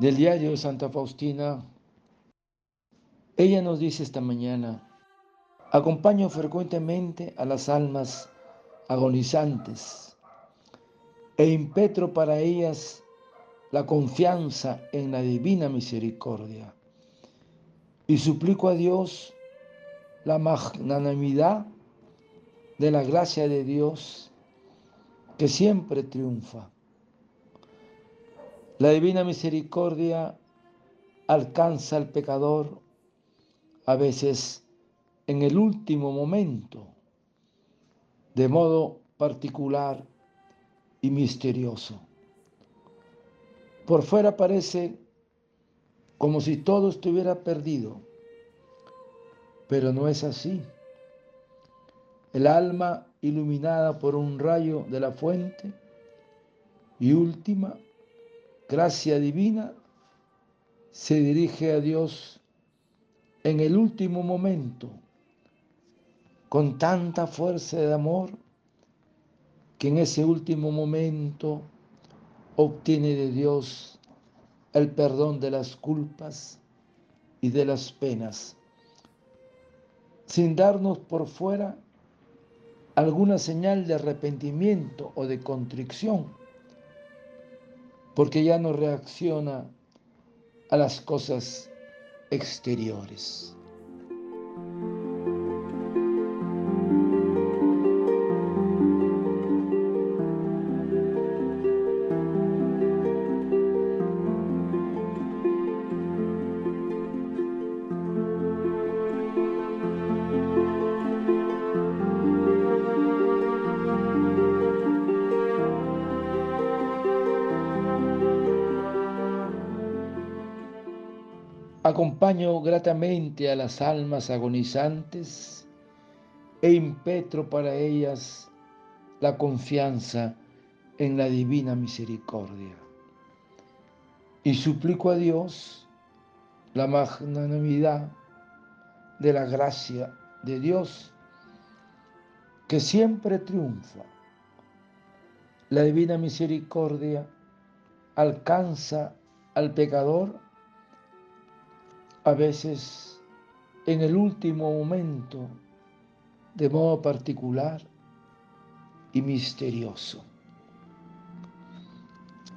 del diario de Santa Faustina, ella nos dice esta mañana, acompaño frecuentemente a las almas agonizantes e impetro para ellas la confianza en la divina misericordia y suplico a Dios la magnanimidad de la gracia de Dios que siempre triunfa. La divina misericordia alcanza al pecador a veces en el último momento, de modo particular y misterioso. Por fuera parece como si todo estuviera perdido, pero no es así. El alma iluminada por un rayo de la fuente y última gracia divina se dirige a Dios en el último momento con tanta fuerza de amor que en ese último momento obtiene de Dios el perdón de las culpas y de las penas, sin darnos por fuera alguna señal de arrepentimiento o de contrición, porque ya no reacciona a las cosas exteriores. Acompaño gratamente a las almas agonizantes e impetro para ellas la confianza en la divina misericordia. Y suplico a Dios la magnanimidad de la gracia de Dios que siempre triunfa. La divina misericordia alcanza al pecador a veces en el último momento, de modo particular y misterioso.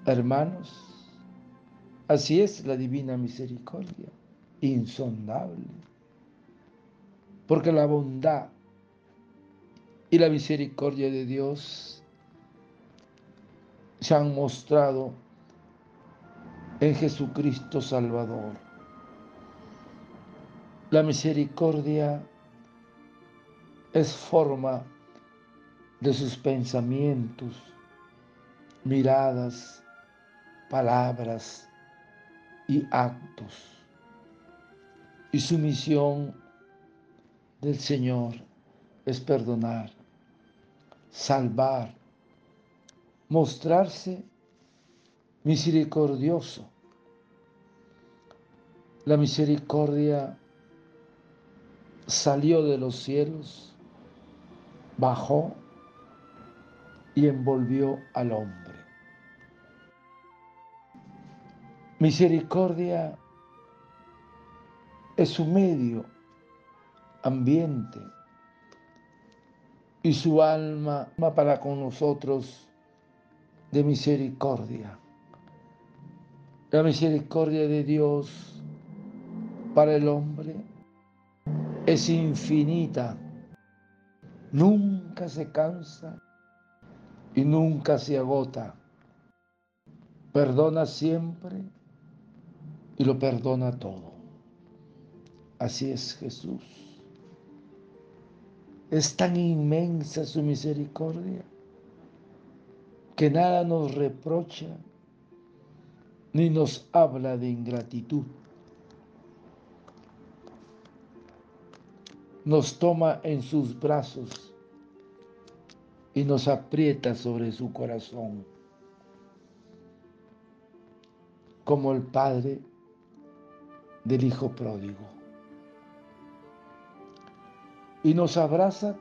Hermanos, así es la divina misericordia, insondable, porque la bondad y la misericordia de Dios se han mostrado en Jesucristo Salvador la misericordia es forma de sus pensamientos, miradas, palabras y actos. Y su misión del Señor es perdonar, salvar, mostrarse misericordioso. La misericordia salió de los cielos, bajó y envolvió al hombre. Misericordia es su medio ambiente y su alma para con nosotros de misericordia. La misericordia de Dios para el hombre es infinita, nunca se cansa y nunca se agota. Perdona siempre y lo perdona todo. Así es Jesús. Es tan inmensa su misericordia que nada nos reprocha ni nos habla de ingratitud. Nos toma en sus brazos y nos aprieta sobre su corazón, como el Padre del Hijo pródigo. Y nos abraza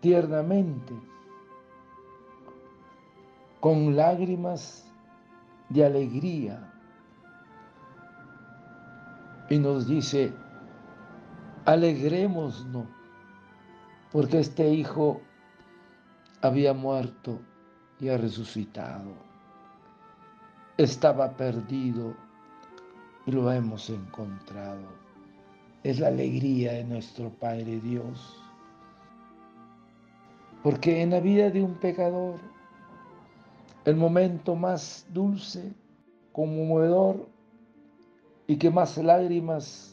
tiernamente, con lágrimas de alegría y nos dice, alegrémonos, porque este hijo había muerto y ha resucitado. Estaba perdido y lo hemos encontrado. Es la alegría de nuestro Padre Dios. Porque en la vida de un pecador, el momento más dulce, conmovedor y que más lágrimas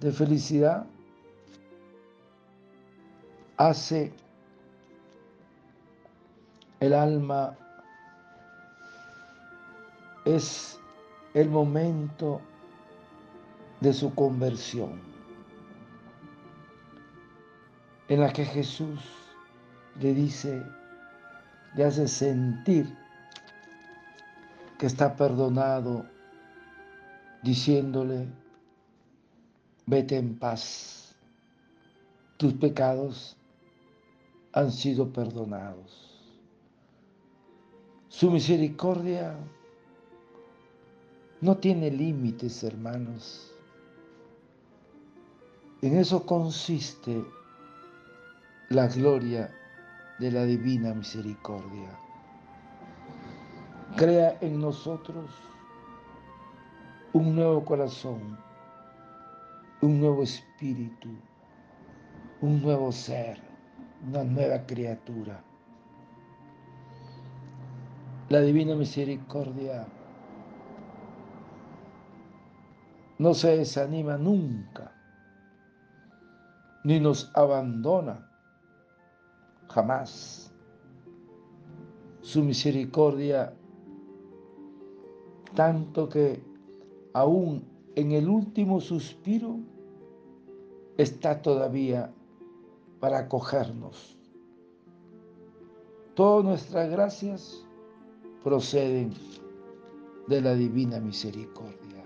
de felicidad hace el alma es el momento de su conversión, en la que Jesús le dice, le hace sentir que está perdonado, diciéndole, vete en paz, tus pecados han sido perdonados. Su misericordia no tiene límites, hermanos. En eso consiste la gloria de la divina misericordia. Crea en nosotros un nuevo corazón, un nuevo espíritu, un nuevo ser, una nueva criatura. La divina misericordia no se desanima nunca, ni nos abandona jamás. Su misericordia, tanto que aún en el último suspiro está todavía para acogernos. Todas nuestras gracias proceden de la divina misericordia.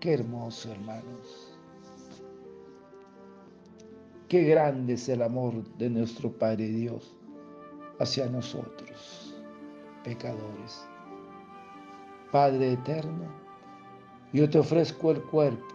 Qué hermoso, hermanos. Qué grande es el amor de nuestro Padre Dios hacia nosotros, pecadores. Padre eterno, yo te ofrezco el cuerpo,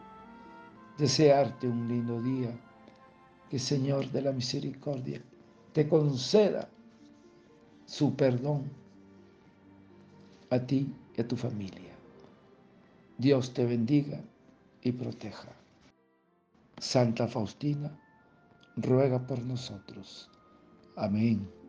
Desearte un lindo día, que Señor de la misericordia te conceda su perdón a ti y a tu familia. Dios te bendiga y proteja. Santa Faustina, ruega por nosotros. Amén.